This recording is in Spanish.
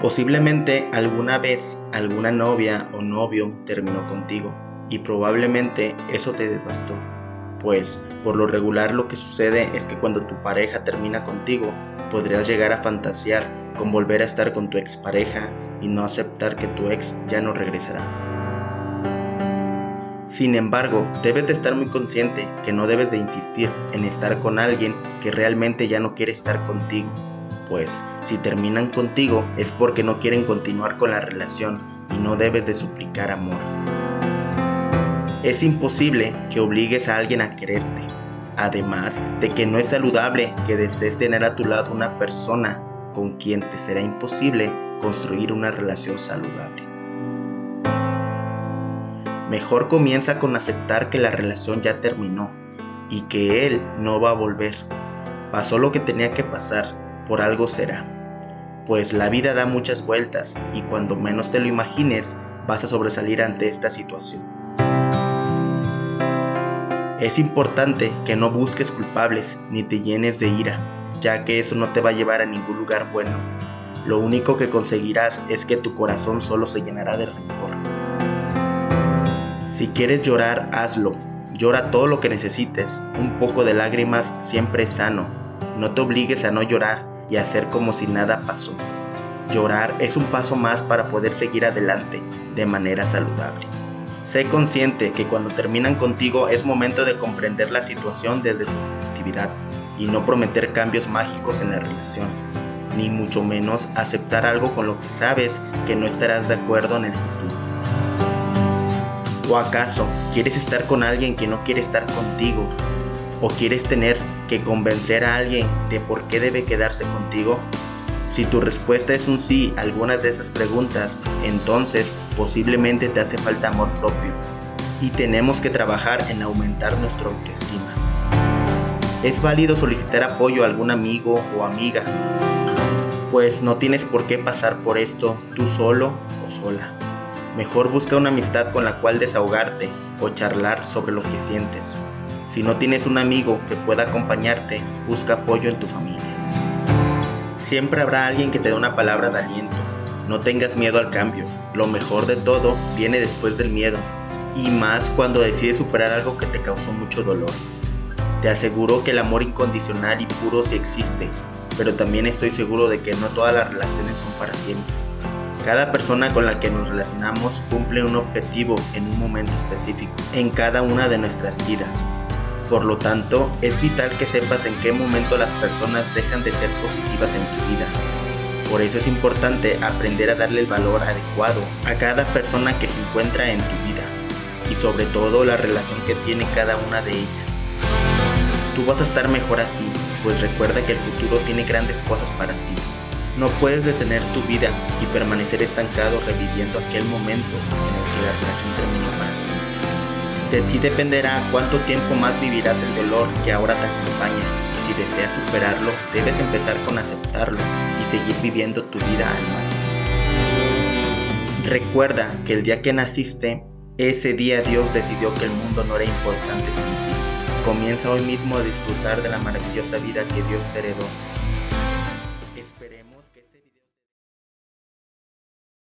Posiblemente alguna vez alguna novia o novio terminó contigo y probablemente eso te devastó. Pues por lo regular lo que sucede es que cuando tu pareja termina contigo, podrías llegar a fantasear con volver a estar con tu expareja y no aceptar que tu ex ya no regresará. Sin embargo, debes de estar muy consciente que no debes de insistir en estar con alguien que realmente ya no quiere estar contigo, pues si terminan contigo es porque no quieren continuar con la relación y no debes de suplicar amor. Es imposible que obligues a alguien a quererte, además de que no es saludable que desees tener a tu lado una persona con quien te será imposible construir una relación saludable. Mejor comienza con aceptar que la relación ya terminó y que él no va a volver. Pasó lo que tenía que pasar, por algo será. Pues la vida da muchas vueltas y cuando menos te lo imagines vas a sobresalir ante esta situación. Es importante que no busques culpables ni te llenes de ira, ya que eso no te va a llevar a ningún lugar bueno. Lo único que conseguirás es que tu corazón solo se llenará de rencor. Si quieres llorar, hazlo. Llora todo lo que necesites. Un poco de lágrimas siempre es sano. No te obligues a no llorar y hacer como si nada pasó. Llorar es un paso más para poder seguir adelante de manera saludable. Sé consciente que cuando terminan contigo es momento de comprender la situación desde su objetividad y no prometer cambios mágicos en la relación, ni mucho menos aceptar algo con lo que sabes que no estarás de acuerdo en el futuro. ¿O acaso quieres estar con alguien que no quiere estar contigo? ¿O quieres tener que convencer a alguien de por qué debe quedarse contigo? Si tu respuesta es un sí a algunas de estas preguntas, entonces posiblemente te hace falta amor propio y tenemos que trabajar en aumentar nuestra autoestima. Es válido solicitar apoyo a algún amigo o amiga, pues no tienes por qué pasar por esto tú solo o sola. Mejor busca una amistad con la cual desahogarte o charlar sobre lo que sientes. Si no tienes un amigo que pueda acompañarte, busca apoyo en tu familia. Siempre habrá alguien que te dé una palabra de aliento. No tengas miedo al cambio. Lo mejor de todo viene después del miedo. Y más cuando decides superar algo que te causó mucho dolor. Te aseguro que el amor incondicional y puro sí existe, pero también estoy seguro de que no todas las relaciones son para siempre. Cada persona con la que nos relacionamos cumple un objetivo en un momento específico en cada una de nuestras vidas. Por lo tanto, es vital que sepas en qué momento las personas dejan de ser positivas en tu vida. Por eso es importante aprender a darle el valor adecuado a cada persona que se encuentra en tu vida y sobre todo la relación que tiene cada una de ellas. Tú vas a estar mejor así, pues recuerda que el futuro tiene grandes cosas para ti no puedes detener tu vida y permanecer estancado reviviendo aquel momento en el que la relación terminó para siempre. De ti dependerá cuánto tiempo más vivirás el dolor que ahora te acompaña y si deseas superarlo, debes empezar con aceptarlo y seguir viviendo tu vida al máximo. Recuerda que el día que naciste, ese día Dios decidió que el mundo no era importante sin ti. Comienza hoy mismo a disfrutar de la maravillosa vida que Dios te heredó